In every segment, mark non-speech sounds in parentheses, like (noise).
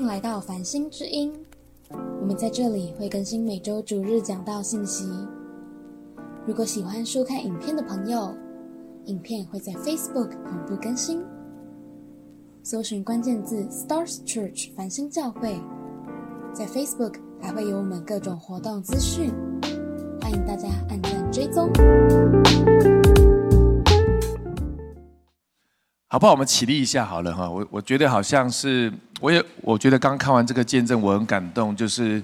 迎来到繁星之音。我们在这里会更新每周主日讲道信息。如果喜欢收看影片的朋友，影片会在 Facebook 同步更新。搜寻关键字 “Stars Church” 繁星教会，在 Facebook 还会有我们各种活动资讯，欢迎大家按赞追踪。好不好？我们起立一下好了哈。我我觉得好像是，我也我觉得刚看完这个见证，我很感动。就是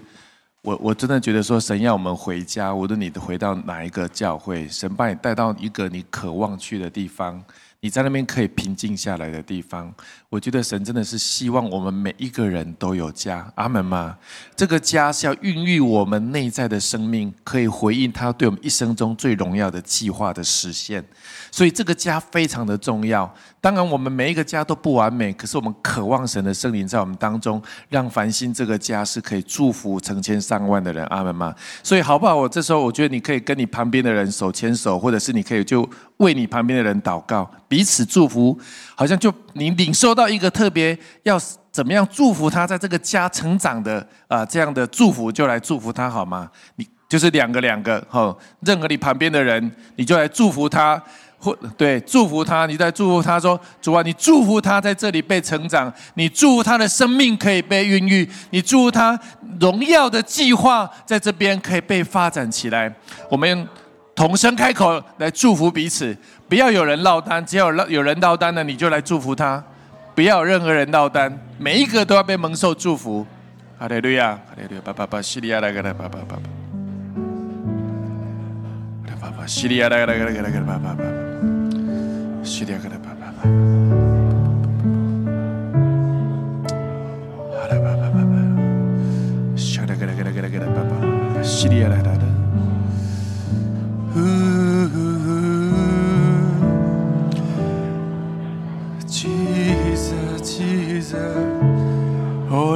我我真的觉得说，神要我们回家，无论你回到哪一个教会，神把你带到一个你渴望去的地方。你在那边可以平静下来的地方，我觉得神真的是希望我们每一个人都有家，阿门吗？这个家是要孕育我们内在的生命，可以回应他对我们一生中最荣耀的计划的实现。所以这个家非常的重要。当然，我们每一个家都不完美，可是我们渴望神的圣灵在我们当中，让繁星这个家是可以祝福成千上万的人，阿门吗？所以好不好？我这时候我觉得你可以跟你旁边的人手牵手，或者是你可以就为你旁边的人祷告。彼此祝福，好像就你领受到一个特别要怎么样祝福他在这个家成长的啊这样的祝福，就来祝福他好吗？你就是两个两个哈，任何你旁边的人，你就来祝福他，或对祝福他，你在祝福他说主啊，你祝福他在这里被成长，你祝福他的生命可以被孕育，你祝福他荣耀的计划在这边可以被发展起来。我们同声开口来祝福彼此。不要有人落单，只要有人落单的，你就来祝福他。不要任何人落单，每一个都要被蒙受祝福。哈利路亚，哈利路亚，爸爸爸，西利亚来个来，爸爸爸爸，爸爸西利亚来个来个来个来个爸爸爸，西利亚个来爸爸爸，哈利爸爸爸爸，西利亚来个来个来个来爸爸，西利亚来来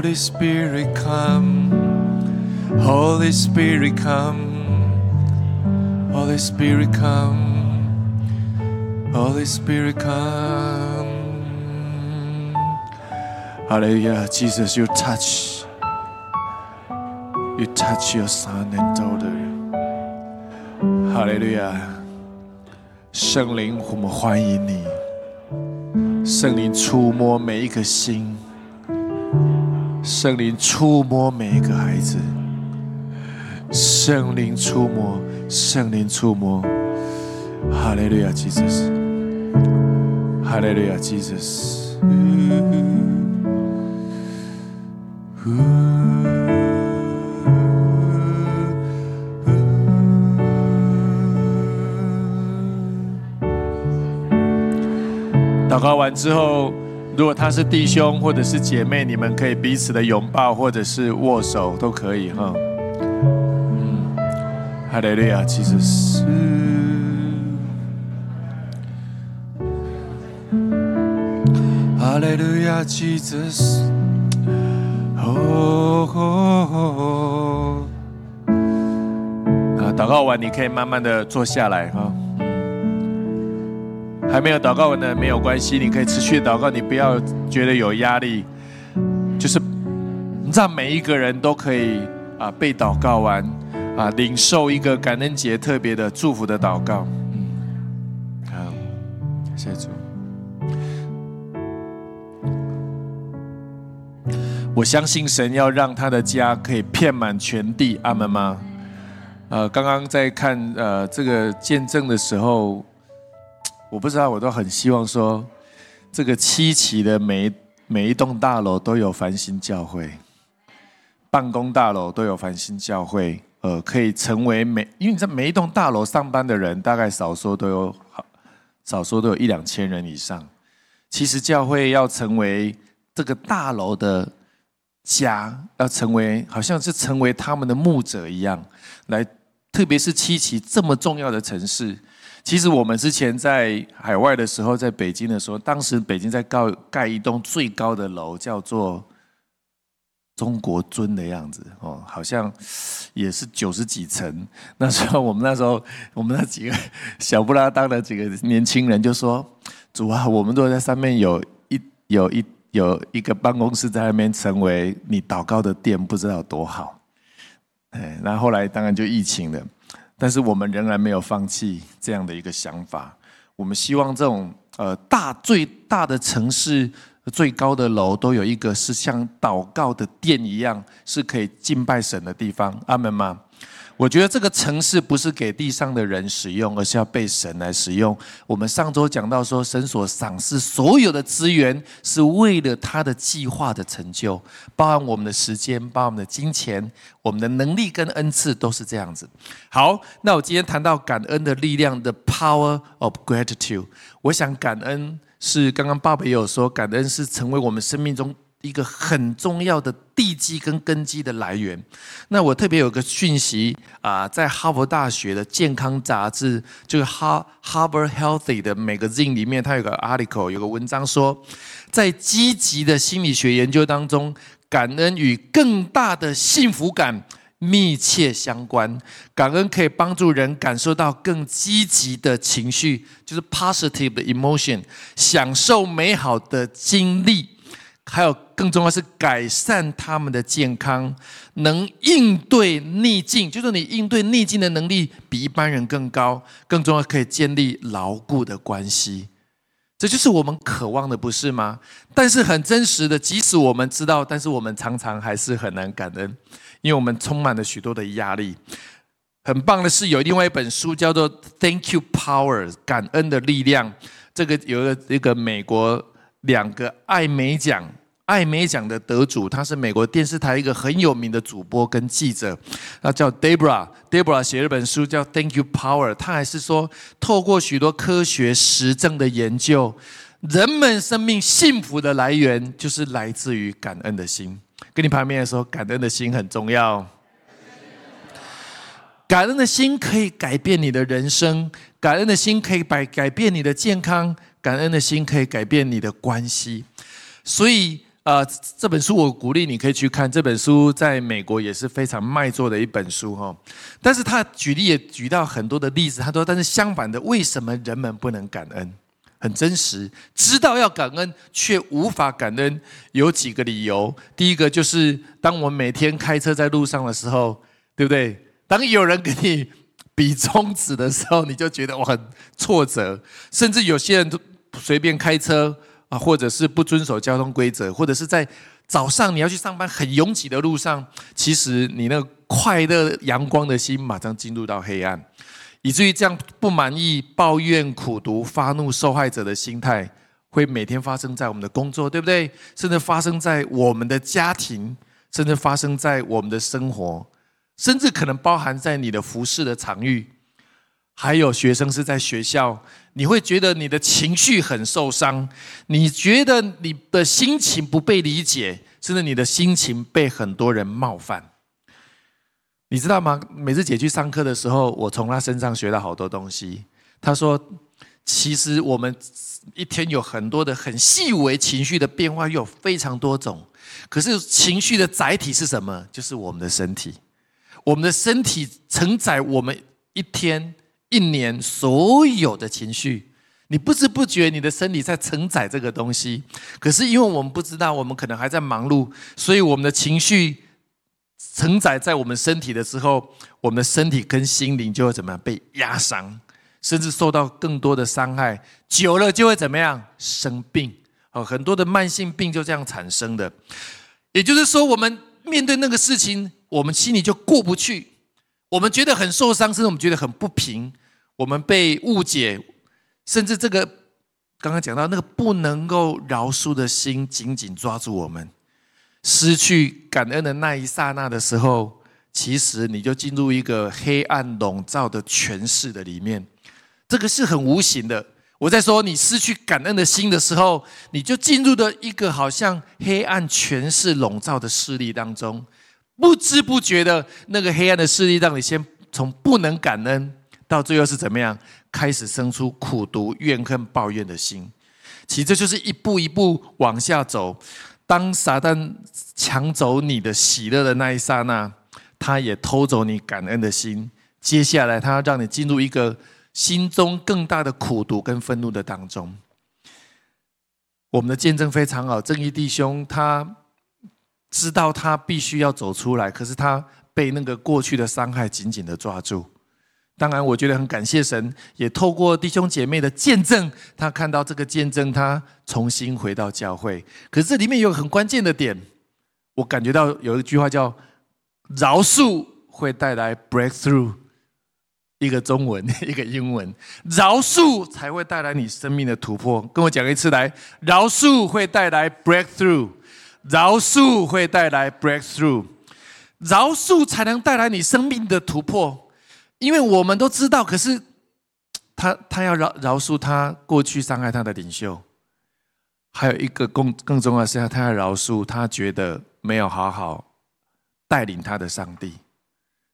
Holy Spirit, come. Holy Spirit, come. Holy Spirit, come. Holy Spirit, come. Hallelujah. Jesus, you touch. You touch your son and daughter. Hallelujah. 圣灵，我们欢迎你。圣灵触摸每一颗心，圣灵触摸每一个孩子，圣灵触摸，圣灵触摸，哈利路亚，Jesus，哈利路亚，Jesus。祷告完之后。如果他是弟兄或者是姐妹，你们可以彼此的拥抱或者是握手都可以哈。嗯，哈利路亚，其实是。哈利路亚，其实是。哦。啊，祷告完你可以慢慢的坐下来哈。还没有祷告完的没有关系，你可以持续祷告，你不要觉得有压力，就是让每一个人都可以啊被祷告完啊领受一个感恩节特别的祝福的祷告。好，谢谢主。我相信神要让他的家可以遍满全地，阿门吗？呃，刚刚在看呃这个见证的时候。我不知道，我都很希望说，这个七期的每每一栋大楼都有繁星教会，办公大楼都有繁星教会，呃，可以成为每，因为你在每一栋大楼上班的人，大概少说都有好，少说都有一两千人以上。其实教会要成为这个大楼的家，要成为好像是成为他们的牧者一样，来，特别是七期这么重要的城市。其实我们之前在海外的时候，在北京的时候，当时北京在盖盖一栋最高的楼，叫做中国尊的样子哦，好像也是九十几层。那时候我们那时候，(laughs) 我们那几个小不拉当的几个年轻人就说：“主啊，我们都在上面有一有一有一个办公室在那边成为你祷告的殿，不知道多好。哎，那后来当然就疫情了，但是我们仍然没有放弃这样的一个想法。我们希望这种呃大最大的城市最高的楼都有一个是像祷告的殿一样，是可以敬拜神的地方。阿门吗？我觉得这个城市不是给地上的人使用，而是要被神来使用。我们上周讲到说，神所赏赐所有的资源，是为了他的计划的成就，包含我们的时间，包含我们的金钱，我们的能力跟恩赐都是这样子。好，那我今天谈到感恩的力量，the power of gratitude。我想感恩是刚刚爸爸也有说，感恩是成为我们生命中。一个很重要的地基跟根基的来源。那我特别有个讯息啊，在哈佛大学的健康杂志，就是哈 Harvard Healthy 的 magazine 里面，它有个 article，有个文章说，在积极的心理学研究当中，感恩与更大的幸福感密切相关。感恩可以帮助人感受到更积极的情绪，就是 positive emotion，享受美好的经历。还有更重要是改善他们的健康，能应对逆境，就是你应对逆境的能力比一般人更高。更重要可以建立牢固的关系，这就是我们渴望的，不是吗？但是很真实的，即使我们知道，但是我们常常还是很难感恩，因为我们充满了许多的压力。很棒的是，有另外一本书叫做《Thank You Power》，感恩的力量。这个有一个一个美国两个艾美奖。艾美奖的得主，他是美国电视台一个很有名的主播跟记者，他叫 Debra。Debra 写了本书叫《Thank You Power》，他还是说，透过许多科学实证的研究，人们生命幸福的来源就是来自于感恩的心。跟你旁边的说，感恩的心很重要。感恩的心可以改变你的人生，感恩的心可以改改变你的健康，感恩的心可以改变你的关系。所以。呃，这本书我鼓励你可以去看。这本书在美国也是非常卖座的一本书哈。但是他举例也举到很多的例子，他说：“但是相反的，为什么人们不能感恩？很真实，知道要感恩却无法感恩，有几个理由。第一个就是，当我们每天开车在路上的时候，对不对？当有人给你 (laughs) 比中指的时候，你就觉得我很挫折，甚至有些人随便开车。”啊，或者是不遵守交通规则，或者是在早上你要去上班很拥挤的路上，其实你那个快乐阳光的心马上进入到黑暗，以至于这样不满意、抱怨、苦读、发怒、受害者的心态，会每天发生在我们的工作，对不对？甚至发生在我们的家庭，甚至发生在我们的生活，甚至可能包含在你的服饰的场域。还有学生是在学校，你会觉得你的情绪很受伤，你觉得你的心情不被理解，甚至你的心情被很多人冒犯，你知道吗？每次姐去上课的时候，我从她身上学到好多东西。她说，其实我们一天有很多的很细微情绪的变化，又有非常多种。可是情绪的载体是什么？就是我们的身体，我们的身体承载我们一天。一年所有的情绪，你不知不觉你的身体在承载这个东西。可是因为我们不知道，我们可能还在忙碌，所以我们的情绪承载在我们身体的时候，我们的身体跟心灵就会怎么样被压伤，甚至受到更多的伤害。久了就会怎么样生病？哦，很多的慢性病就这样产生的。也就是说，我们面对那个事情，我们心里就过不去，我们觉得很受伤，甚至我们觉得很不平。我们被误解，甚至这个刚刚讲到那个不能够饶恕的心紧紧抓住我们，失去感恩的那一刹那的时候，其实你就进入一个黑暗笼罩的权势的里面。这个是很无形的。我在说你失去感恩的心的时候，你就进入了一个好像黑暗权势笼罩的势力当中，不知不觉的那个黑暗的势力让你先从不能感恩。到最后是怎么样？开始生出苦毒、怨恨、抱怨的心。其实这就是一步一步往下走。当撒旦抢走你的喜乐的那一刹那，他也偷走你感恩的心。接下来，他让你进入一个心中更大的苦毒跟愤怒的当中。我们的见证非常好，正义弟兄他知道他必须要走出来，可是他被那个过去的伤害紧紧的抓住。当然，我觉得很感谢神，也透过弟兄姐妹的见证，他看到这个见证，他重新回到教会。可是这里面有很关键的点，我感觉到有一句话叫“饶恕会带来 breakthrough”，一个中文，(laughs) 一个英文，饶恕才会带来你生命的突破。跟我讲一次来，饶恕会带来 breakthrough，饶恕会带来 breakthrough，饶恕才能带来你生命的突破。因为我们都知道，可是 (tsk) 他他要饶饶恕他过去伤害他的领袖，还有一个更更重要的是，他要饶恕他觉得没有好好带领他的上帝，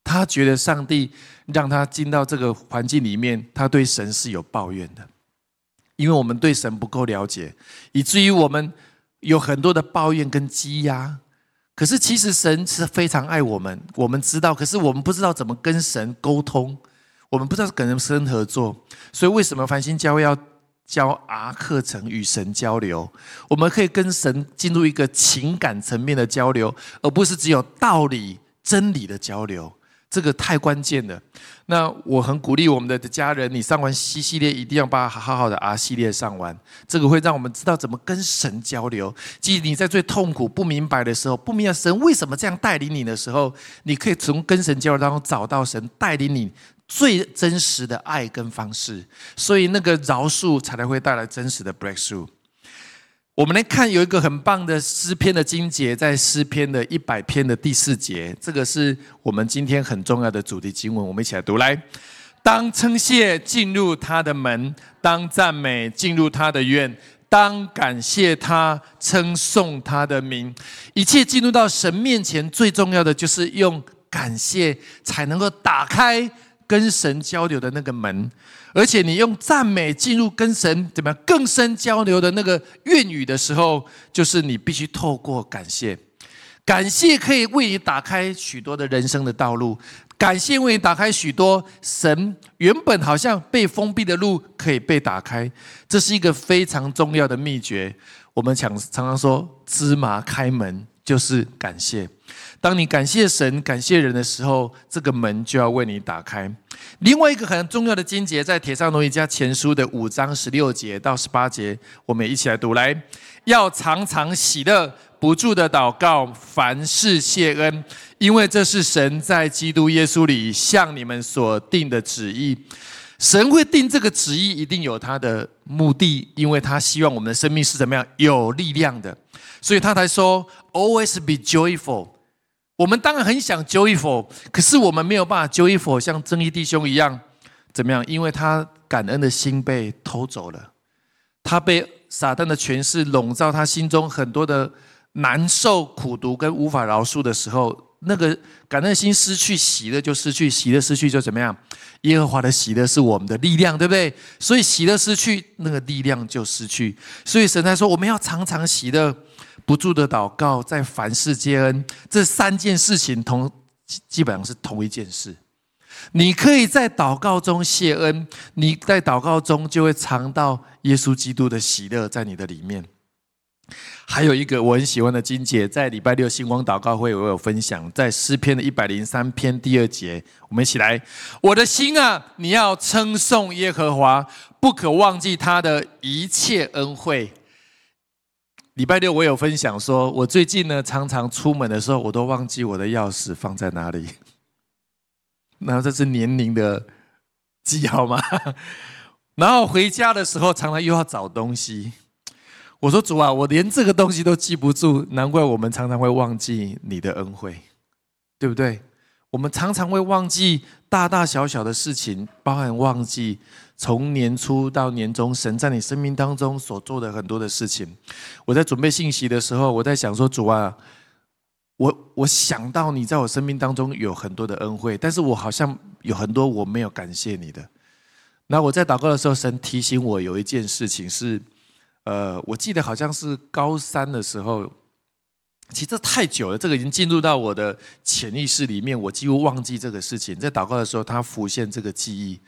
他觉得上帝让他进到这个环境里面，他对神是有抱怨的，因为我们对神不够了解，以至于我们有很多的抱怨跟积压。可是，其实神是非常爱我们，我们知道。可是我们不知道怎么跟神沟通，我们不知道跟神合作。所以，为什么繁星教会要教 R 课程与神交流？我们可以跟神进入一个情感层面的交流，而不是只有道理、真理的交流。这个太关键了。那我很鼓励我们的家人，你上完 C 系列一定要把好好的 R 系列上完。这个会让我们知道怎么跟神交流。即你在最痛苦、不明白的时候，不明白神为什么这样带领你的时候，你可以从跟神交流当中找到神带领你最真实的爱跟方式。所以那个饶恕才能会带来真实的 breakthrough。我们来看有一个很棒的诗篇的经节，在诗篇的一百篇的第四节，这个是我们今天很重要的主题经文，我们一起来读。来，当称谢进入他的门，当赞美进入他的院，当感谢他，称颂他的名。一切进入到神面前，最重要的就是用感谢才能够打开跟神交流的那个门。而且你用赞美进入跟神怎么样更深交流的那个愿语的时候，就是你必须透过感谢，感谢可以为你打开许多的人生的道路，感谢为你打开许多神原本好像被封闭的路可以被打开，这是一个非常重要的秘诀。我们常常常说芝麻开门就是感谢。当你感谢神、感谢人的时候，这个门就要为你打开。另外一个很重要的经节，在《铁上罗尼加前书》的五章十六节到十八节，我们一起来读：来，要常常喜乐，不住的祷告，凡事谢恩，因为这是神在基督耶稣里向你们所定的旨意。神会定这个旨意，一定有他的目的，因为他希望我们的生命是怎么样有力量的，所以他才说：always be joyful。我们当然很想 joyful，可是我们没有办法 joyful，像正义弟兄一样，怎么样？因为他感恩的心被偷走了，他被撒旦的权势笼罩，他心中很多的难受、苦毒跟无法饶恕的时候，那个感恩心失去，喜乐就失去，喜乐失去就怎么样？耶和华的喜乐是我们的力量，对不对？所以喜乐失去，那个力量就失去。所以神在说，我们要常常喜乐。不住的祷告，在凡事皆恩，这三件事情同基本上是同一件事。你可以在祷告中谢恩，你在祷告中就会尝到耶稣基督的喜乐在你的里面。还有一个我很喜欢的金姐，在礼拜六星光祷告会我有分享，在诗篇的一百零三篇第二节，我们一起来：我的心啊，你要称颂耶和华，不可忘记他的一切恩惠。礼拜六我有分享说，我最近呢常常出门的时候，我都忘记我的钥匙放在哪里。(laughs) 那这是年龄的记号吗？(laughs) 然后回家的时候，常常又要找东西。我说主啊，我连这个东西都记不住，难怪我们常常会忘记你的恩惠，对不对？我们常常会忘记大大小小的事情，包含忘记。从年初到年终，神在你生命当中所做的很多的事情，我在准备信息的时候，我在想说：主啊，我我想到你在我生命当中有很多的恩惠，但是我好像有很多我没有感谢你的。那我在祷告的时候，神提醒我有一件事情是，呃，我记得好像是高三的时候，其实这太久了，这个已经进入到我的潜意识里面，我几乎忘记这个事情。在祷告的时候，它浮现这个记忆。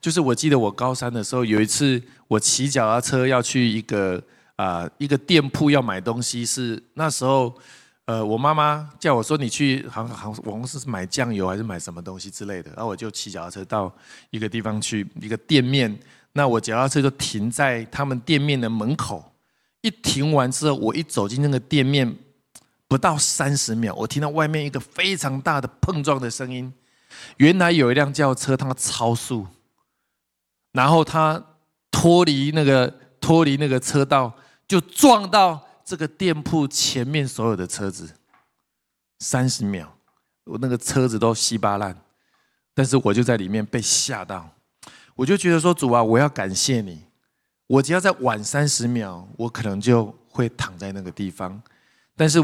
就是我记得我高三的时候，有一次我骑脚踏车要去一个啊一个店铺要买东西，是那时候，呃，我妈妈叫我说你去，好像好像我是买酱油还是买什么东西之类的，然后我就骑脚踏车到一个地方去一个店面，那我脚踏车就停在他们店面的门口，一停完之后，我一走进那个店面，不到三十秒，我听到外面一个非常大的碰撞的声音，原来有一辆轿车它超速，然后它脱离那个脱离那个车道。就撞到这个店铺前面所有的车子，三十秒，我那个车子都稀巴烂，但是我就在里面被吓到，我就觉得说主啊，我要感谢你，我只要再晚三十秒，我可能就会躺在那个地方，但是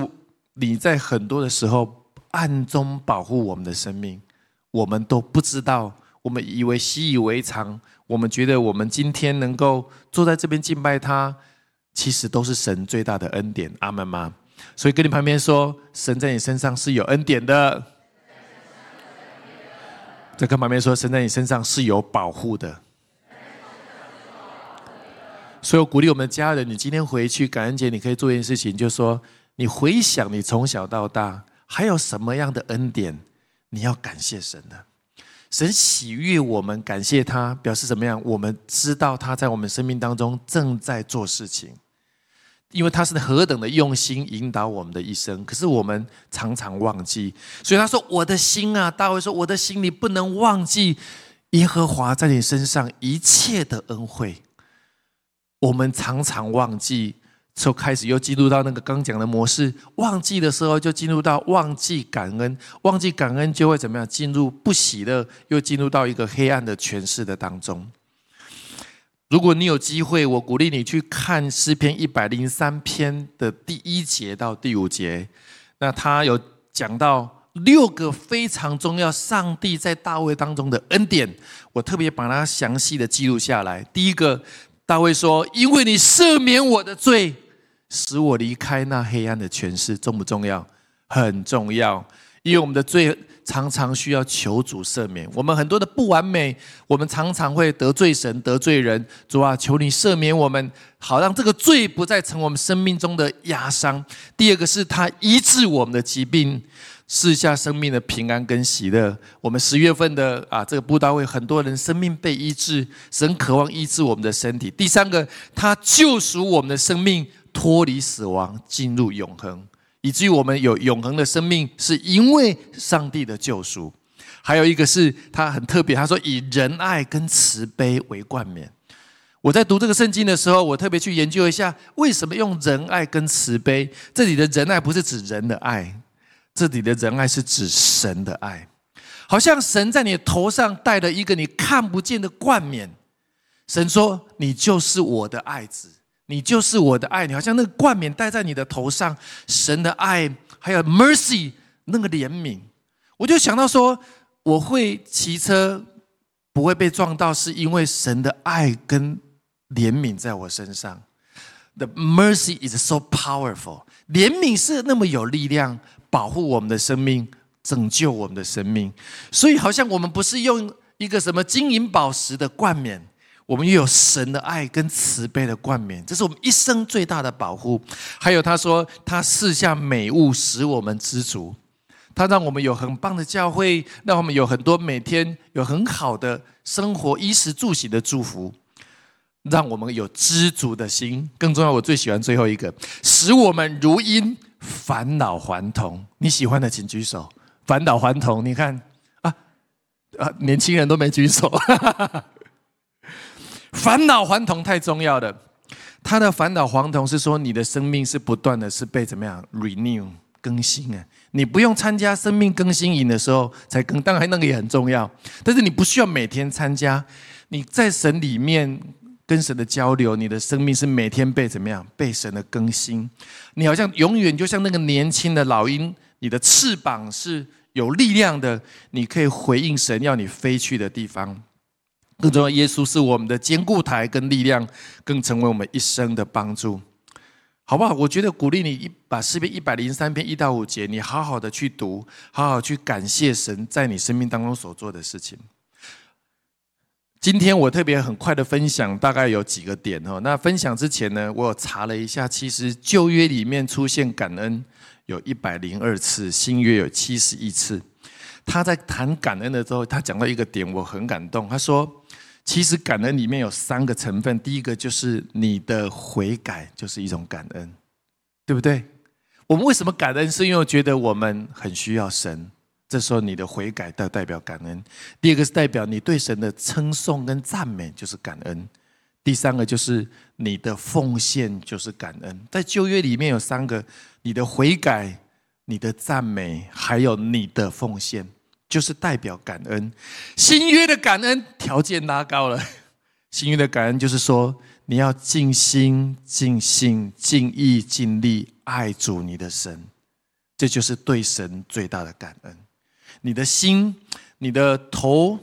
你在很多的时候暗中保护我们的生命，我们都不知道，我们以为习以为常，我们觉得我们今天能够坐在这边敬拜他。其实都是神最大的恩典，阿门吗？所以跟你旁边说，神在你身上是有恩典的。再跟旁边说，神在你身上是有保护的。所以我鼓励我们的家人，你今天回去感恩节，你可以做一件事情，就是说，你回想你从小到大还有什么样的恩典，你要感谢神的。神喜悦我们，感谢他，表示怎么样？我们知道他在我们生命当中正在做事情。因为他是何等的用心引导我们的一生，可是我们常常忘记。所以他说：“我的心啊，大卫说，我的心里不能忘记耶和华在你身上一切的恩惠。”我们常常忘记，就开始又进入到那个刚讲的模式。忘记的时候，就进入到忘记感恩，忘记感恩就会怎么样？进入不喜乐，又进入到一个黑暗的诠释的当中。如果你有机会，我鼓励你去看诗篇一百零三篇的第一节到第五节。那他有讲到六个非常重要，上帝在大卫当中的恩典，我特别把它详细的记录下来。第一个，大卫说：“因为你赦免我的罪，使我离开那黑暗的权势，重不重要？很重要，因为我们的罪。”常常需要求主赦免我们很多的不完美，我们常常会得罪神、得罪人。主啊，求你赦免我们，好让这个罪不再成我们生命中的压伤。第二个是他医治我们的疾病，赐下生命的平安跟喜乐。我们十月份的啊，这个布道会，很多人生命被医治，神渴望医治我们的身体。第三个，他救赎我们的生命，脱离死亡，进入永恒。以至于我们有永恒的生命，是因为上帝的救赎。还有一个是他很特别，他说以仁爱跟慈悲为冠冕。我在读这个圣经的时候，我特别去研究一下，为什么用仁爱跟慈悲？这里的仁爱不是指人的爱，这里的仁爱是指神的爱。好像神在你头上戴了一个你看不见的冠冕，神说：“你就是我的爱子。”你就是我的爱，你好像那个冠冕戴在你的头上，神的爱，还有 mercy 那个怜悯，我就想到说，我会骑车不会被撞到，是因为神的爱跟怜悯在我身上。The mercy is so powerful，怜悯是那么有力量，保护我们的生命，拯救我们的生命。所以好像我们不是用一个什么金银宝石的冠冕。我们又有神的爱跟慈悲的冠冕，这是我们一生最大的保护。还有他说，他赐下美物使我们知足，他让我们有很棒的教会，让我们有很多每天有很好的生活、衣食住行的祝福，让我们有知足的心。更重要，我最喜欢最后一个，使我们如因返老还童。你喜欢的请举手。返老还童，你看啊啊，年轻人都没举手。返老还童太重要了。他的返老还童是说，你的生命是不断的是被怎么样 renew 更新啊？你不用参加生命更新营的时候才更，当然那个也很重要。但是你不需要每天参加，你在神里面跟神的交流，你的生命是每天被怎么样被神的更新？你好像永远就像那个年轻的老鹰，你的翅膀是有力量的，你可以回应神要你飞去的地方。更重要，耶稣是我们的坚固台跟力量，更成为我们一生的帮助，好不好？我觉得鼓励你一把诗篇一百零三篇一到五节，你好好的去读，好好去感谢神在你生命当中所做的事情。今天我特别很快的分享，大概有几个点哦。那分享之前呢，我查了一下，其实旧约里面出现感恩有一百零二次，新约有七十一次。他在谈感恩的时候，他讲到一个点，我很感动。他说，其实感恩里面有三个成分，第一个就是你的悔改就是一种感恩，对不对？我们为什么感恩？是因为觉得我们很需要神。这时候你的悔改代代表感恩，第二个是代表你对神的称颂跟赞美就是感恩，第三个就是你的奉献就是感恩。在旧约里面有三个：你的悔改、你的赞美，还有你的奉献，就是代表感恩。新约的感恩条件拉高了，新约的感恩就是说你要尽心、尽性、尽意、尽力爱主你的神，这就是对神最大的感恩。你的心、你的头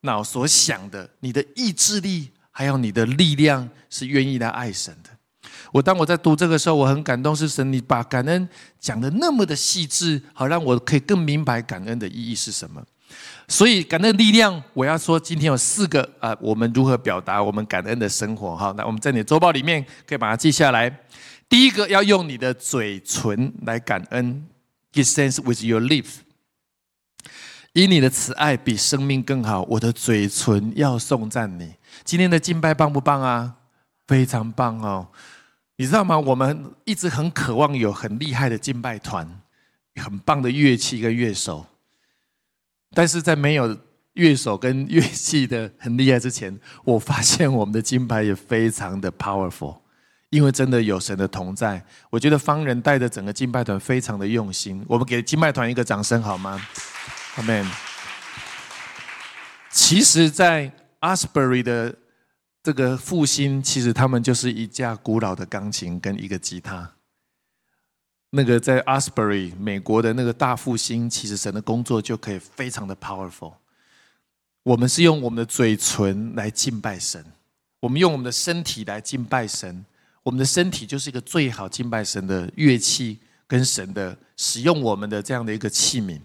脑所想的，你的意志力，还有你的力量，是愿意来爱神的。我当我在读这个时候，我很感动，是神你把感恩讲的那么的细致，好让我可以更明白感恩的意义是什么。所以感恩的力量，我要说今天有四个啊，我们如何表达我们感恩的生活？哈，那我们在你的周报里面可以把它记下来。第一个要用你的嘴唇来感恩，give thanks with your lips。以你的慈爱比生命更好，我的嘴唇要颂赞你。今天的敬拜棒不棒啊？非常棒哦！你知道吗？我们一直很渴望有很厉害的敬拜团，很棒的乐器跟乐手。但是在没有乐手跟乐器的很厉害之前，我发现我们的敬拜也非常的 powerful，因为真的有神的同在。我觉得方人带的整个敬拜团非常的用心，我们给敬拜团一个掌声好吗？阿门。其实，在 Asbury 的这个复兴，其实他们就是一架古老的钢琴跟一个吉他。那个在 Asbury 美国的那个大复兴，其实神的工作就可以非常的 powerful。我们是用我们的嘴唇来敬拜神，我们用我们的身体来敬拜神。我们的身体就是一个最好敬拜神的乐器，跟神的使用我们的这样的一个器皿。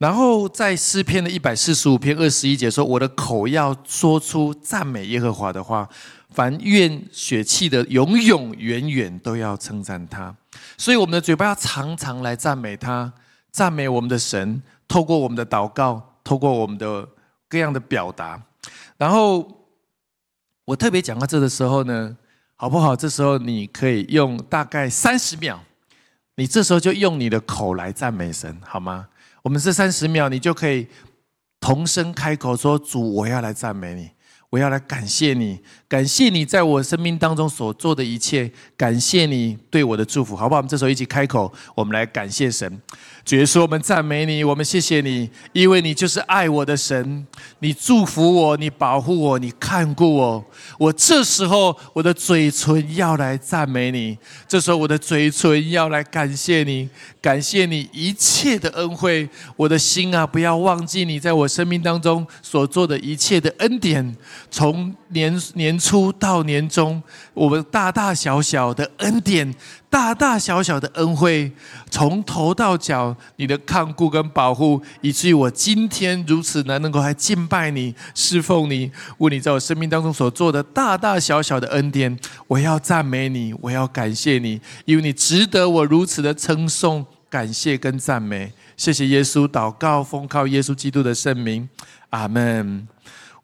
然后在诗篇的一百四十五篇二十一节说：“我的口要说出赞美耶和华的话，凡愿血气的，永永远远都要称赞他。”所以我们的嘴巴要常常来赞美他，赞美我们的神。透过我们的祷告，透过我们的各样的表达。然后我特别讲到这的时候呢，好不好？这时候你可以用大概三十秒，你这时候就用你的口来赞美神，好吗？我们这三十秒，你就可以同声开口说：“主，我要来赞美你，我要来感谢你，感谢你在我生命当中所做的一切，感谢你对我的祝福，好不好？”我们这时候一起开口，我们来感谢神。主耶稣，我们赞美你，我们谢谢你，因为你就是爱我的神，你祝福我，你保护我，你看顾我。我这时候我的嘴唇要来赞美你，这时候我的嘴唇要来感谢你，感谢你一切的恩惠。我的心啊，不要忘记你在我生命当中所做的一切的恩典，从年年初到年终，我们大大小小的恩典。大大小小的恩惠，从头到脚，你的看顾跟保护，以至于我今天如此难能够还敬拜你、侍奉你，为你在我生命当中所做的大大小小的恩典，我要赞美你，我要感谢你，因为你值得我如此的称颂、感谢跟赞美。谢谢耶稣，祷告奉靠耶稣基督的圣名，阿门。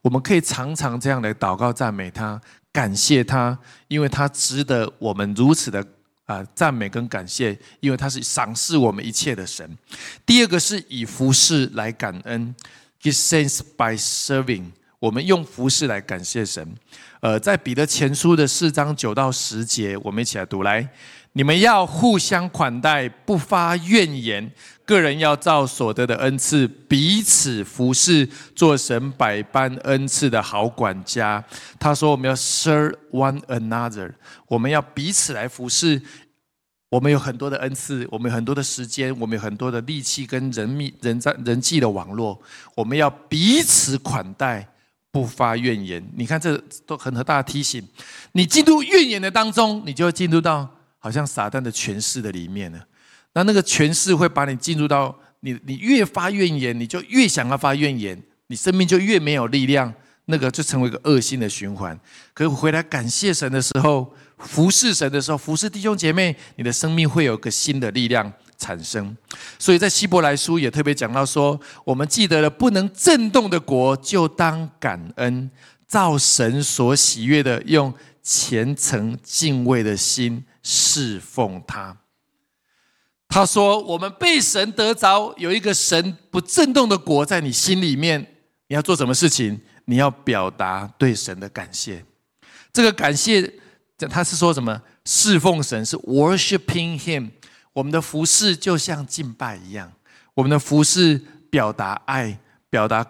我们可以常常这样来祷告、赞美他、感谢他，因为他值得我们如此的。啊，赞美跟感谢，因为他是赏赐我们一切的神。第二个是以服侍来感恩，give thanks by serving。我们用服侍来感谢神。呃，在彼得前书的四章九到十节，我们一起来读来。你们要互相款待，不发怨言。个人要照所得的恩赐彼此服侍，做神百般恩赐的好管家。他说：“我们要 serve one another，我们要彼此来服侍。我们有很多的恩赐，我们有很多的时间，我们有很多的力气跟人密人在人际的网络。我们要彼此款待，不发怨言。你看，这都很和大家提醒：你进入怨言的当中，你就会进入到。”好像撒旦的权势的里面呢，那那个权势会把你进入到你，你越发怨言，你就越想要发怨言，你生命就越没有力量，那个就成为一个恶性的循环。可是回来感谢神的时候，服侍神的时候，服侍弟兄姐妹，你的生命会有个新的力量产生。所以在希伯来书也特别讲到说，我们记得了不能震动的国，就当感恩，照神所喜悦的，用虔诚敬畏的心侍奉他。他说：“我们被神得着，有一个神不震动的国在你心里面，你要做什么事情？你要表达对神的感谢。这个感谢，他是说什么？侍奉神是 worshiping Him。我们的服饰就像敬拜一样，我们的服饰表达爱，表达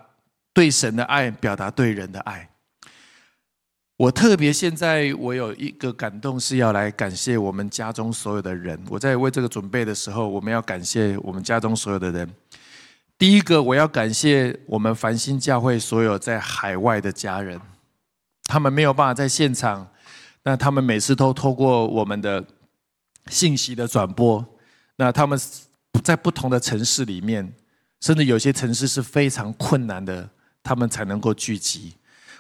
对神的爱，表达对人的爱。”我特别现在我有一个感动，是要来感谢我们家中所有的人。我在为这个准备的时候，我们要感谢我们家中所有的人。第一个，我要感谢我们繁星教会所有在海外的家人，他们没有办法在现场，那他们每次都透过我们的信息的转播，那他们在不同的城市里面，甚至有些城市是非常困难的，他们才能够聚集。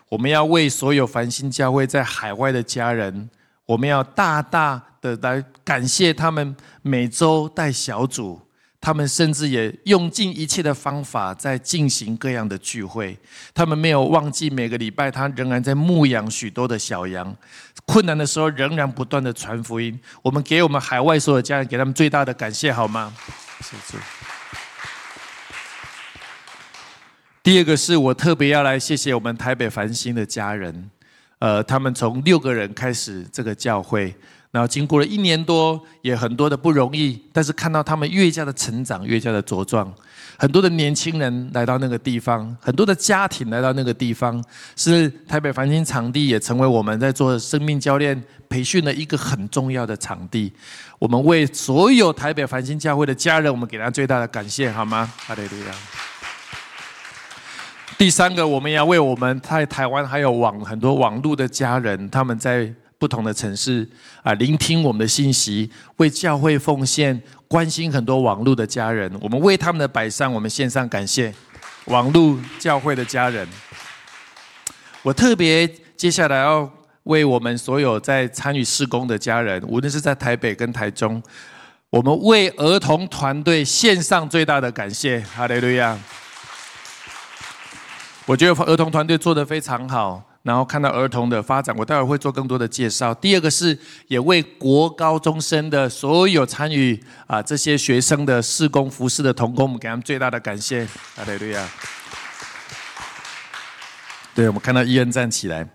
我们要为所有繁星教会在海外的家人，我们要大大的来感谢他们每周带小组，他们甚至也用尽一切的方法在进行各样的聚会，他们没有忘记每个礼拜，他仍然在牧养许多的小羊，困难的时候仍然不断的传福音。我们给我们海外所有家人，给他们最大的感谢，好吗？谢谢。第二个是我特别要来谢谢我们台北繁星的家人，呃，他们从六个人开始这个教会，然后经过了一年多，也很多的不容易，但是看到他们越加的成长，越加的茁壮，很多的年轻人来到那个地方，很多的家庭来到那个地方，是台北繁星场地也成为我们在做生命教练培训的一个很重要的场地。我们为所有台北繁星教会的家人，我们给他最大的感谢，好吗？哈利路亚。第三个，我们要为我们在台湾还有网很多网络的家人，他们在不同的城市啊，聆听我们的信息，为教会奉献，关心很多网络的家人，我们为他们的摆上，我们献上感谢。网络教会的家人，我特别接下来要为我们所有在参与施工的家人，无论是在台北跟台中，我们为儿童团队献上最大的感谢。哈利路亚。我觉得儿童团队做得非常好，然后看到儿童的发展，我待会儿会做更多的介绍。第二个是也为国高中生的所有参与啊这些学生的施工服饰的童工，我们给他们最大的感谢。阿雷路亚。对，我们看到伊恩站起来，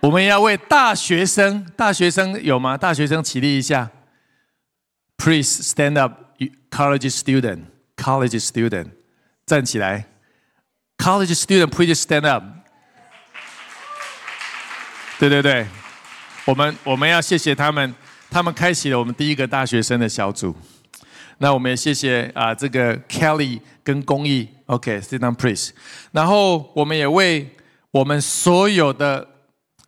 我们要为大学生，大学生有吗？大学生起立一下。Please stand up, college student, college student，站起来。College student, please stand up. 对对对，我们我们要谢谢他们，他们开启了我们第一个大学生的小组。那我们也谢谢啊，这个 Kelly 跟公益，OK，sit down please。然后我们也为我们所有的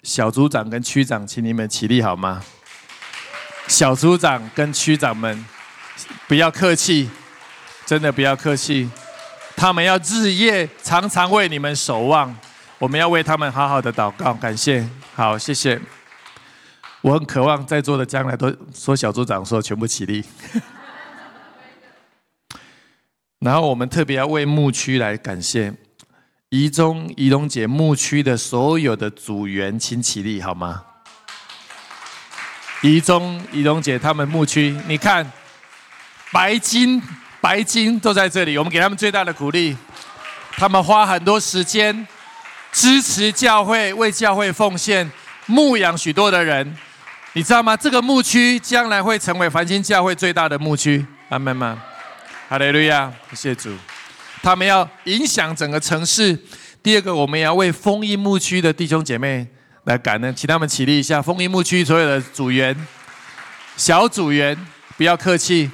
小组长跟区长，请你们起立好吗？小组长跟区长们，不要客气，真的不要客气。他们要日夜常常为你们守望，我们要为他们好好的祷告，感谢。好，谢谢。我很渴望在座的将来都说小组长说全部起立。(laughs) 然后我们特别要为牧区来感谢，宜中宜东姐牧区的所有的组员，请起立好吗？宜中宜东姐他们牧区，你看白金。白金都在这里，我们给他们最大的鼓励。他们花很多时间支持教会，为教会奉献，牧养许多的人。你知道吗？这个牧区将来会成为繁星教会最大的牧区。阿门吗？哈利路亚！谢谢主。他们要影响整个城市。第二个，我们也要为丰益牧区的弟兄姐妹来感恩，请他们起立一下。丰益牧区所有的组员、小组员，不要客气。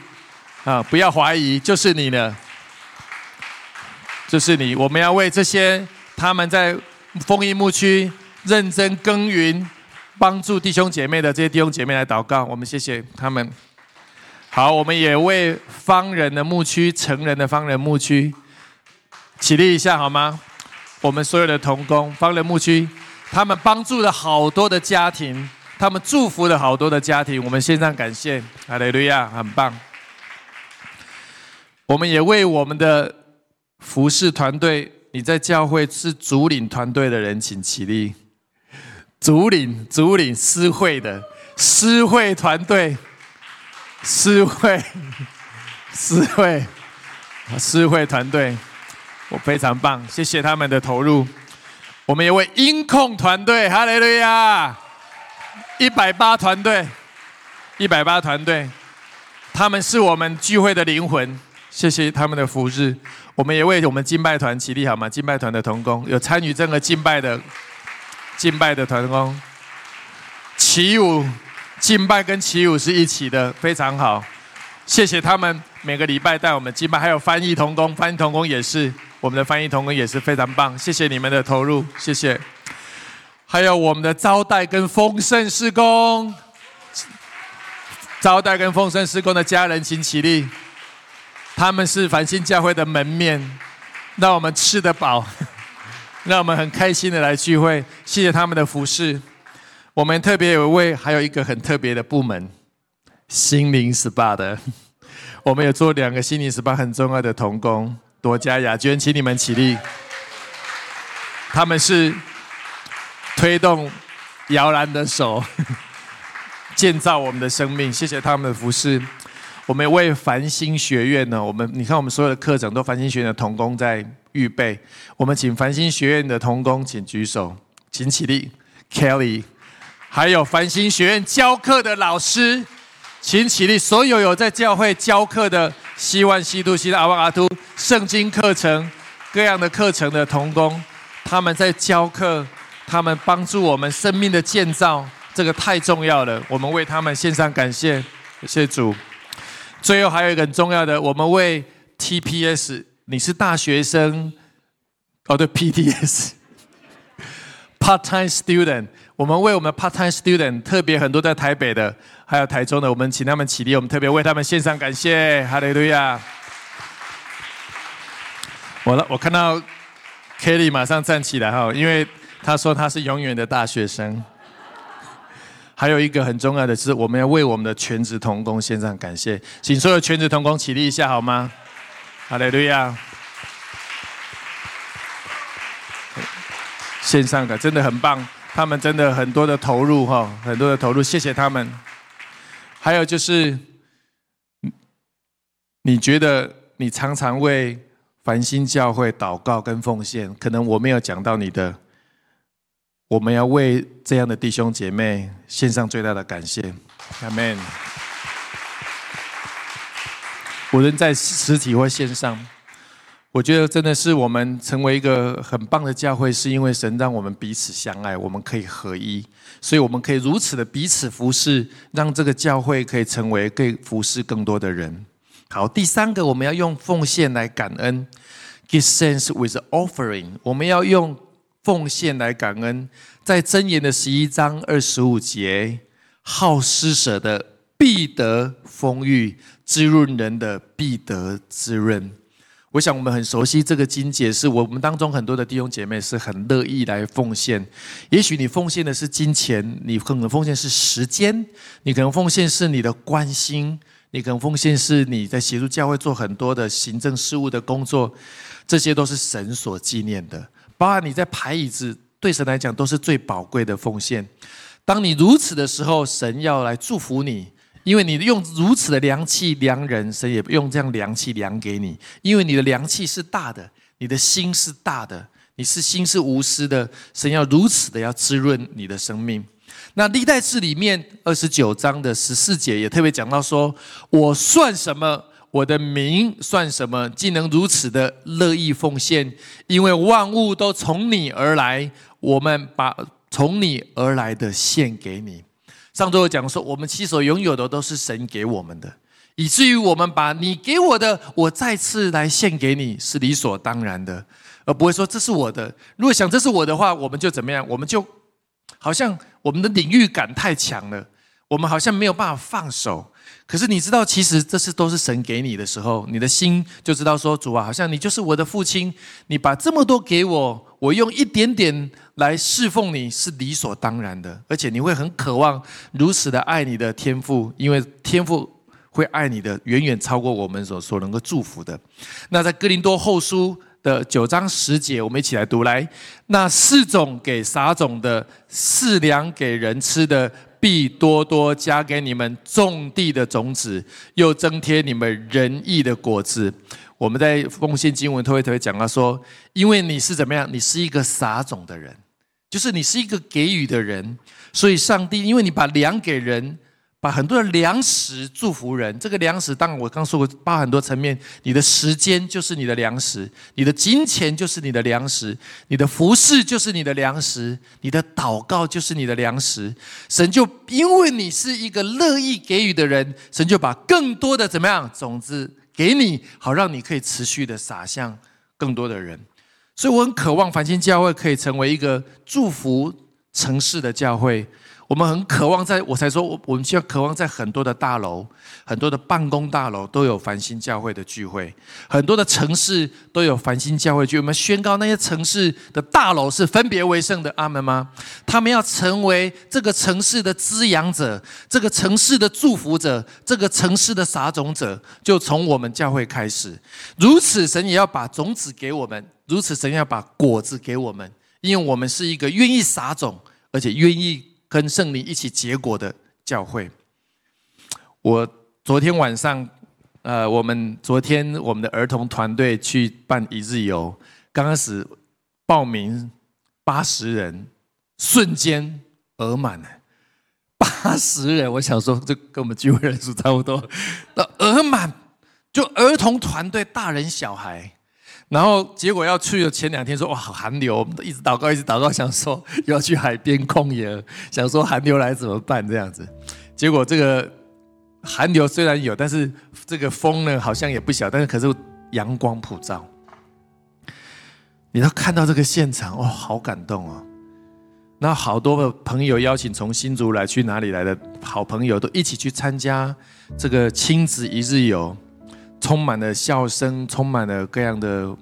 啊！不要怀疑，就是你了，就是你。我们要为这些他们在丰益牧区认真耕耘、帮助弟兄姐妹的这些弟兄姐妹来祷告。我们谢谢他们。好，我们也为方人的牧区、成人的方人牧区起立一下好吗？我们所有的童工，方人牧区，他们帮助了好多的家庭，他们祝福了好多的家庭，我们献上感谢，哈利路亚，很棒。我们也为我们的服饰团队，你在教会是主领团队的人，请起立。主领主领诗会的诗会团队，诗会 (laughs) 诗会诗会团队，我非常棒，谢谢他们的投入。我们也为音控团队，哈利路亚，一百八团队，一百八团队，他们是我们聚会的灵魂。谢谢他们的服侍，我们也为我们敬拜团起立好吗？敬拜团的同工有参与这个敬拜的敬拜的团工，起舞敬拜跟起舞是一起的，非常好。谢谢他们每个礼拜带我们敬拜，还有翻译同工，翻译同工也是我们的翻译同工也是非常棒。谢谢你们的投入，谢谢。还有我们的招待跟丰盛施工，招待跟丰盛施工的家人请起立。他们是繁星教会的门面，让我们吃得饱，(laughs) 让我们很开心的来聚会。谢谢他们的服侍。我们特别有一位，还有一个很特别的部门——心灵 SPA 的。我们有做两个心灵 SPA 很重要的童工，多加雅娟，请你们起立。他们是推动摇篮的手，建造我们的生命。谢谢他们的服侍。我们为繁星学院呢，我们你看我们所有的课程都繁星学院的童工在预备。我们请繁星学院的童工请举手，请起立，Kelly。还有繁星学院教课的老师，请起立。所有有在教会教课的，希望西都西的阿旺阿都圣经课程各样的课程的童工，他们在教课，他们帮助我们生命的建造，这个太重要了。我们为他们献上感谢，谢谢主。最后还有一个很重要的，我们为 TPS，你是大学生，哦对，PTS，part-time (laughs) student，我们为我们的 part-time student，特别很多在台北的，还有台中的，我们请他们起立，我们特别为他们献上感谢，哈利路亚。我了，我看到 Kelly 马上站起来哈，因为他说他是永远的大学生。还有一个很重要的是，我们要为我们的全职童工献上感谢，请所有全职童工起立一下好吗？哈利路亚！线上的真的很棒，他们真的很多的投入哈，很多的投入，谢谢他们。还有就是，你觉得你常常为繁星教会祷告跟奉献，可能我没有讲到你的。我们要为这样的弟兄姐妹献上最大的感谢，阿门。无论在实体或线上，我觉得真的是我们成为一个很棒的教会，是因为神让我们彼此相爱，我们可以合一，所以我们可以如此的彼此服侍，让这个教会可以成为可以服侍更多的人。好，第三个，我们要用奉献来感恩，give sense with offering，我们要用。奉献来感恩，在箴言的十一章二十五节，好施舍的必得丰裕，滋润人的必得滋润。我想我们很熟悉这个经节，是我们当中很多的弟兄姐妹是很乐意来奉献。也许你奉献的是金钱，你可能奉献是时间，你可能奉献是你的关心，你可能奉献是你在协助教会做很多的行政事务的工作，这些都是神所纪念的。包括你在排椅子，对神来讲都是最宝贵的奉献。当你如此的时候，神要来祝福你，因为你用如此的良气量人，神也用这样良气量给你，因为你的良气是大的，你的心是大的，你是心是无私的，神要如此的要滋润你的生命。那历代志里面二十九章的十四节也特别讲到说：“我算什么？”我的名算什么？既能如此的乐意奉献，因为万物都从你而来，我们把从你而来的献给你。上周讲说，我们其所拥有的都是神给我们的，以至于我们把你给我的，我再次来献给你，是理所当然的，而不会说这是我的。如果想这是我的话，我们就怎么样？我们就好像我们的领域感太强了，我们好像没有办法放手。可是你知道，其实这是都是神给你的时候，你的心就知道说，主啊，好像你就是我的父亲，你把这么多给我，我用一点点来侍奉你是理所当然的，而且你会很渴望如此的爱你的天父，因为天父会爱你的远远超过我们所所能够祝福的。那在哥林多后书的九章十节，我们一起来读来，那四种给撒种的，四粮给人吃的。必多多加给你们种地的种子，又增添你们仁义的果子。我们在奉献经文特别特别讲到说，因为你是怎么样？你是一个撒种的人，就是你是一个给予的人，所以上帝因为你把粮给人。把很多的粮食祝福人，这个粮食当然我刚说过，包很多层面。你的时间就是你的粮食，你的金钱就是你的粮食，你的服饰就是你的粮食，你的祷告就是你的粮食。神就因为你是一个乐意给予的人，神就把更多的怎么样种子给你，好让你可以持续的撒向更多的人。所以我很渴望繁星教会可以成为一个祝福城市的教会。我们很渴望，在我才说，我我们需要渴望在很多的大楼、很多的办公大楼都有繁星教会的聚会，很多的城市都有繁星教会聚。我们宣告那些城市的大楼是分别为圣的，阿门吗？他们要成为这个城市的滋养者，这个城市的祝福者，这个城市的撒种者，就从我们教会开始。如此，神也要把种子给我们；如此，神要把果子给我们，因为我们是一个愿意撒种，而且愿意。跟圣灵一起结果的教会。我昨天晚上，呃，我们昨天我们的儿童团队去办一日游，刚开始报名八十人，瞬间额满了。八十人，我想说，这跟我们聚会人数差不多。那额满，就儿童团队，大人小孩。然后结果要去的前两天说哇好寒流，我们都一直祷告一直祷告，想说要去海边旷野，想说寒流来怎么办这样子。结果这个寒流虽然有，但是这个风呢好像也不小，但是可是阳光普照。你要看到这个现场哇，好感动哦。那好多个朋友邀请从新竹来去哪里来的好朋友都一起去参加这个亲子一日游。充满了笑声，充满了各样的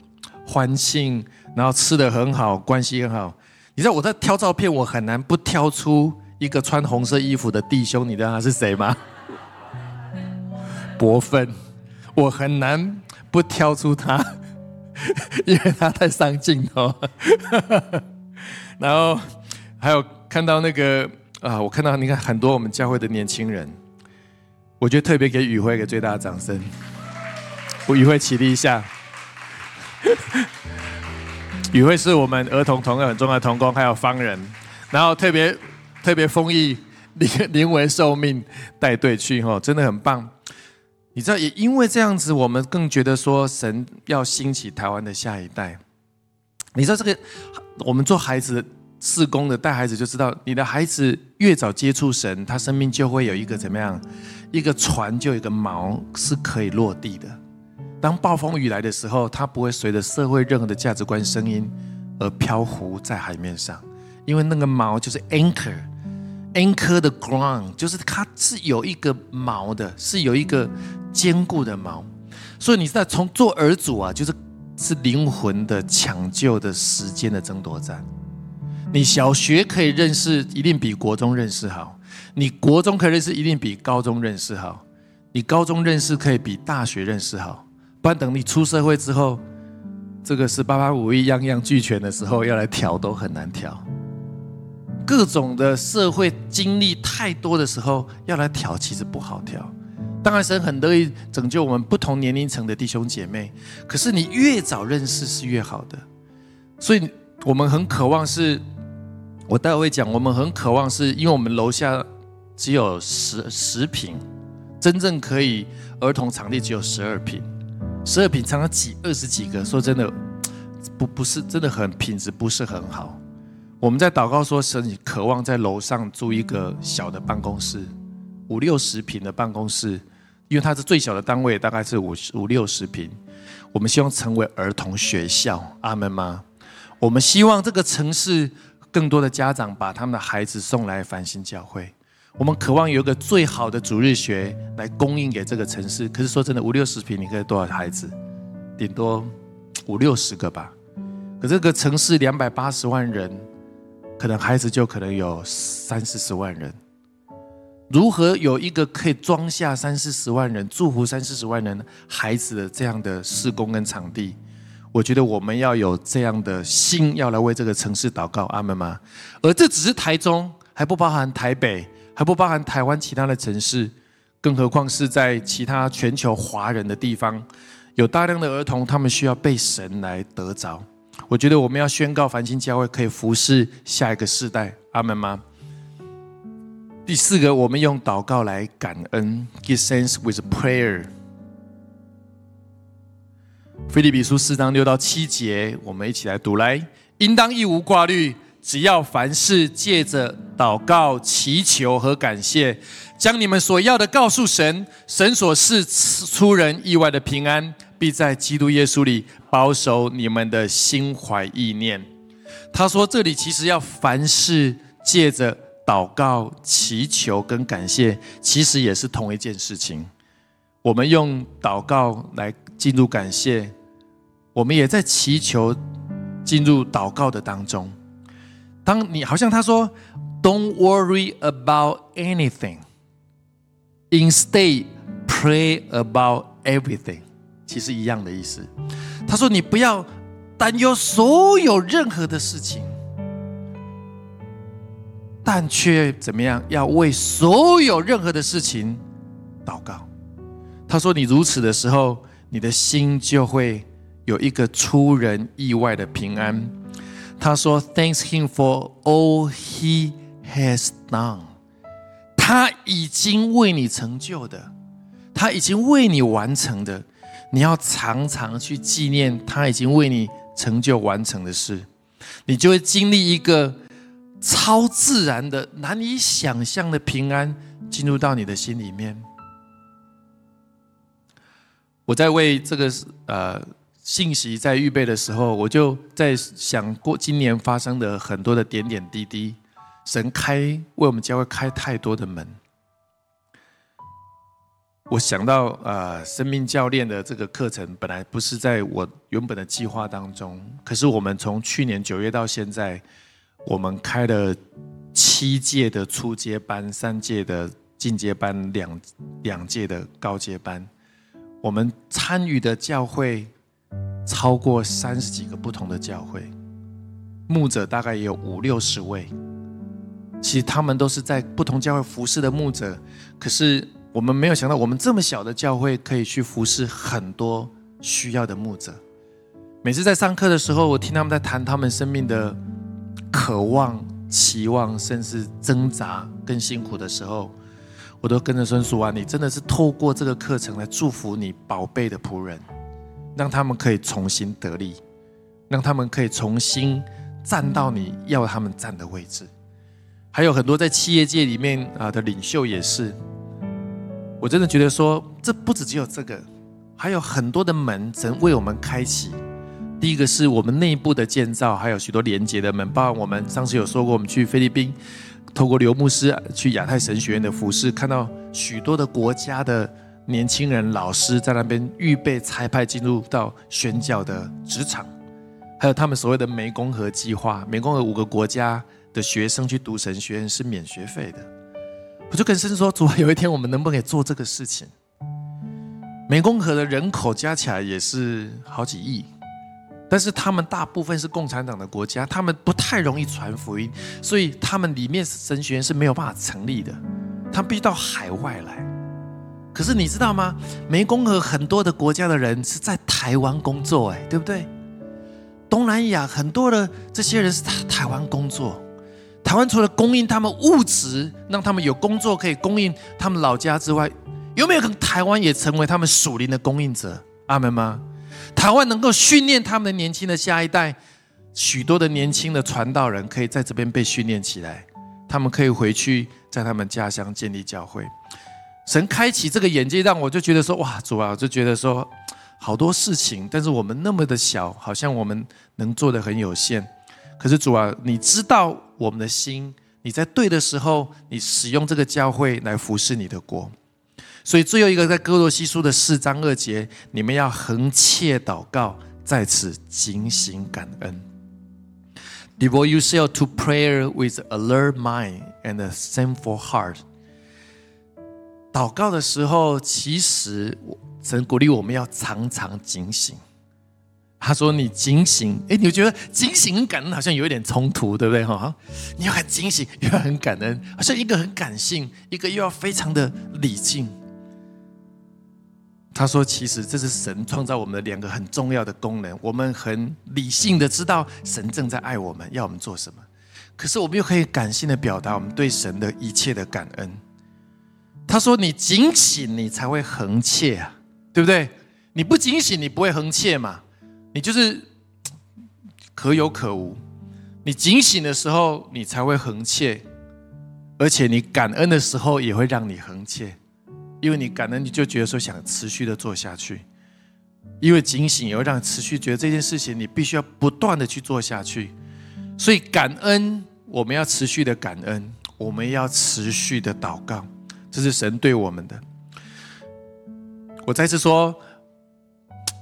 欢庆，然后吃的很好，关系很好。你知道我在挑照片，我很难不挑出一个穿红色衣服的弟兄，你知道他是谁吗？(laughs) 伯芬，我很难不挑出他，因为他太上镜头。(laughs) 然后还有看到那个啊，我看到你看很多我们教会的年轻人，我觉得特别给宇辉一个最大的掌声。宇慧起立一下。宇慧是我们儿童同很重要的童工，还有方人，然后特别特别丰益临临危受命带队去哈，真的很棒。你知道，也因为这样子，我们更觉得说神要兴起台湾的下一代。你知道这个，我们做孩子事工的带孩子就知道，你的孩子越早接触神，他生命就会有一个怎么样，一个船就有一个锚是可以落地的。当暴风雨来的时候，它不会随着社会任何的价值观声音而漂浮在海面上，因为那个锚就是 anchor，anchor 的 ground 就是它是有一个锚的，是有一个坚固的锚。所以你在从做儿主啊，就是是灵魂的抢救的时间的争夺战。你小学可以认识，一定比国中认识好；你国中可以认识，一定比高中认识好；你高中认识可以比大学认识好。等你出社会之后，这个是八八五一样样俱全的时候，要来调都很难调。各种的社会经历太多的时候，要来调其实不好调。当然神很乐意拯救我们不同年龄层的弟兄姐妹，可是你越早认识是越好的。所以我们很渴望是，我待会会讲，我们很渴望是因为我们楼下只有十十平，真正可以儿童场地只有十二平。十二平常常挤二十几个，说真的，不不是真的很品质不是很好。我们在祷告说，神你渴望在楼上租一个小的办公室，五六十平的办公室，因为它是最小的单位，大概是五五六十平。我们希望成为儿童学校，阿门吗？我们希望这个城市更多的家长把他们的孩子送来繁星教会。我们渴望有一个最好的主日学来供应给这个城市。可是说真的，五六十平，你可以多少孩子？顶多五六十个吧。可这个城市两百八十万人，可能孩子就可能有三四十万人。如何有一个可以装下三四十万人、祝福三四十万人孩子的这样的施工跟场地？我觉得我们要有这样的心，要来为这个城市祷告，阿门吗？而这只是台中，还不包含台北。还不包含台湾其他的城市，更何况是在其他全球华人的地方，有大量的儿童，他们需要被神来得着。我觉得我们要宣告繁星教会可以服侍下一个世代，阿门吗？第四个，我们用祷告来感恩，give thanks with prayer。菲利比书四章六到七节，我们一起来读来，应当一无挂虑。只要凡事借着祷告、祈求和感谢，将你们所要的告诉神，神所赐出人意外的平安，必在基督耶稣里保守你们的心怀意念。他说：“这里其实要凡事借着祷告、祈求跟感谢，其实也是同一件事情。我们用祷告来进入感谢，我们也在祈求进入祷告的当中。”当你好像他说，Don't worry about anything. Instead, pray about everything. 其实一样的意思。他说你不要担忧所有任何的事情，但却怎么样？要为所有任何的事情祷告。他说你如此的时候，你的心就会有一个出人意外的平安。他说：“Thanks him for all he has done。他已经为你成就的，他已经为你完成的，你要常常去纪念他已经为你成就完成的事，你就会经历一个超自然的、难以想象的平安进入到你的心里面。”我在为这个呃。信息在预备的时候，我就在想过今年发生的很多的点点滴滴。神开为我们教会开太多的门。我想到呃，生命教练的这个课程本来不是在我原本的计划当中，可是我们从去年九月到现在，我们开了七届的初阶班、三届的进阶班、两两届的高阶班，我们参与的教会。超过三十几个不同的教会，牧者大概也有五六十位。其实他们都是在不同教会服侍的牧者。可是我们没有想到，我们这么小的教会可以去服侍很多需要的牧者。每次在上课的时候，我听他们在谈他们生命的渴望、期望，甚至挣扎跟辛苦的时候，我都跟着孙叔啊，你真的是透过这个课程来祝福你宝贝的仆人。让他们可以重新得力，让他们可以重新站到你要他们站的位置。还有很多在企业界里面啊的领袖也是，我真的觉得说，这不止只有这个，还有很多的门正为我们开启。第一个是我们内部的建造，还有许多连接的门，包括我们上次有说过，我们去菲律宾，透过刘牧师去亚太神学院的服饰，看到许多的国家的。年轻人、老师在那边预备裁派进入到宣教的职场，还有他们所谓的湄公河计划，湄公河五个国家的学生去读神学院是免学费的。我就跟神说：主，有一天我们能不能做这个事情？湄公河的人口加起来也是好几亿，但是他们大部分是共产党的国家，他们不太容易传福音，所以他们里面神学院是没有办法成立的，他们必须到海外来。可是你知道吗？湄公河很多的国家的人是在台湾工作，哎，对不对？东南亚很多的这些人是在台湾工作。台湾除了供应他们物质，让他们有工作可以供应他们老家之外，有没有可能台湾也成为他们属灵的供应者？阿门吗？台湾能够训练他们的年轻的下一代，许多的年轻的传道人可以在这边被训练起来，他们可以回去在他们家乡建立教会。神开启这个眼界，让我就觉得说：哇，主啊，就觉得说好多事情，但是我们那么的小，好像我们能做的很有限。可是主啊，你知道我们的心，你你在对的时候，你使用这个教会来服侍你的国。所以最后一个在哥罗西书的四章二节，你们要横切祷告，在此警醒感恩。Devote yourself to prayer with alert mind and a thankful heart。祷告的时候，其实我神鼓励我们要常常警醒。他说：“你警醒，哎，你觉得警醒跟感恩好像有一点冲突，对不对？哈，你要很警醒，又要很感恩，好像一个很感性，一个又要非常的理性。”他说：“其实这是神创造我们的两个很重要的功能。我们很理性的知道神正在爱我们，要我们做什么，可是我们又可以感性的表达我们对神的一切的感恩。”他说：“你警醒，你才会横切啊，对不对？你不警醒，你不会横切嘛。”你就是可有可无，你警醒的时候，你才会横切，而且你感恩的时候也会让你横切，因为你感恩，你就觉得说想持续的做下去，因为警醒也会让你持续觉得这件事情你必须要不断的去做下去，所以感恩我们要持续的感恩，我们要持续的祷告，这是神对我们的。我再次说。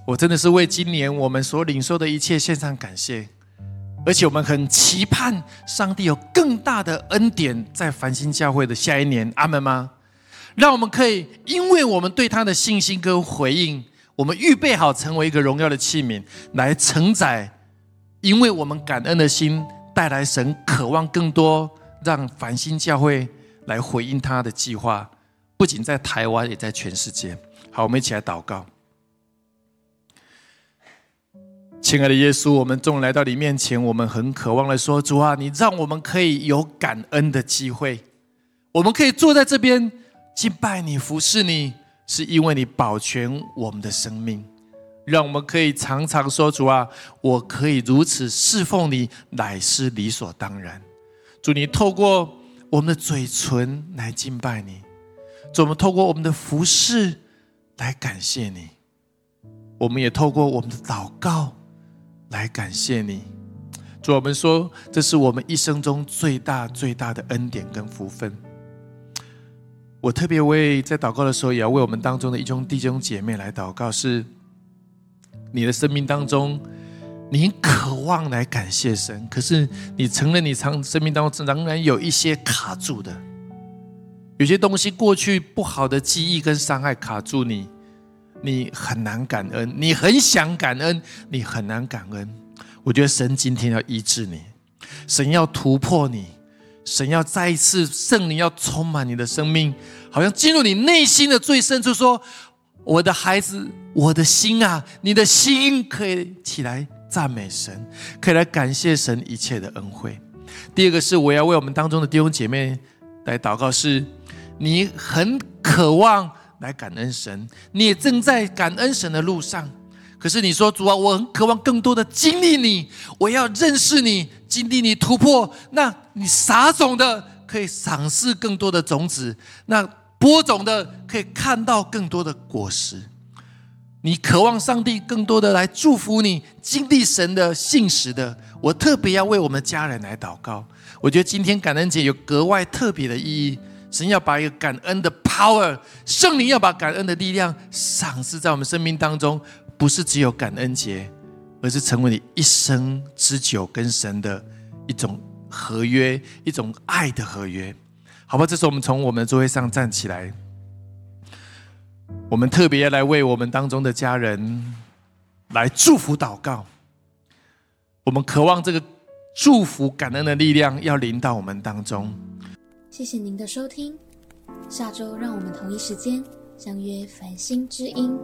我真的是为今年我们所领受的一切献上感谢，而且我们很期盼上帝有更大的恩典在繁星教会的下一年，阿门吗？让我们可以因为我们对他的信心跟回应，我们预备好成为一个荣耀的器皿，来承载，因为我们感恩的心带来神渴望更多，让繁星教会来回应他的计划，不仅在台湾，也在全世界。好，我们一起来祷告。亲爱的耶稣，我们终于来到你面前，我们很渴望的说：主啊，你让我们可以有感恩的机会，我们可以坐在这边敬拜你、服侍你，是因为你保全我们的生命，让我们可以常常说：主啊，我可以如此侍奉你，乃是理所当然。主，你透过我们的嘴唇来敬拜你，主，我们透过我们的服侍来感谢你，我们也透过我们的祷告。来感谢你，主，我们说这是我们一生中最大最大的恩典跟福分。我特别为在祷告的时候，也要为我们当中的一众弟兄姐妹来祷告。是你的生命当中，你渴望来感谢神，可是你承认你长生命当中仍然有一些卡住的，有些东西过去不好的记忆跟伤害卡住你。你很难感恩，你很想感恩，你很难感恩。我觉得神今天要医治你，神要突破你，神要再一次圣灵要充满你的生命，好像进入你内心的最深处，说：“我的孩子，我的心啊，你的心可以起来赞美神，可以来感谢神一切的恩惠。”第二个是我要为我们当中的弟兄姐妹来祷告，是你很渴望。来感恩神，你也正在感恩神的路上。可是你说主啊，我很渴望更多的经历你，我要认识你，经历你突破。那你撒种的可以赏赐更多的种子，那播种的可以看到更多的果实。你渴望上帝更多的来祝福你，经历神的信实的。我特别要为我们家人来祷告。我觉得今天感恩节有格外特别的意义。神要把一个感恩的 power，圣灵要把感恩的力量赏赐在我们生命当中，不是只有感恩节，而是成为你一生之久跟神的一种合约，一种爱的合约，好吧？这时候我们从我们的座位上站起来，我们特别来为我们当中的家人来祝福祷告，我们渴望这个祝福感恩的力量要临到我们当中。谢谢您的收听，下周让我们同一时间相约繁星之音。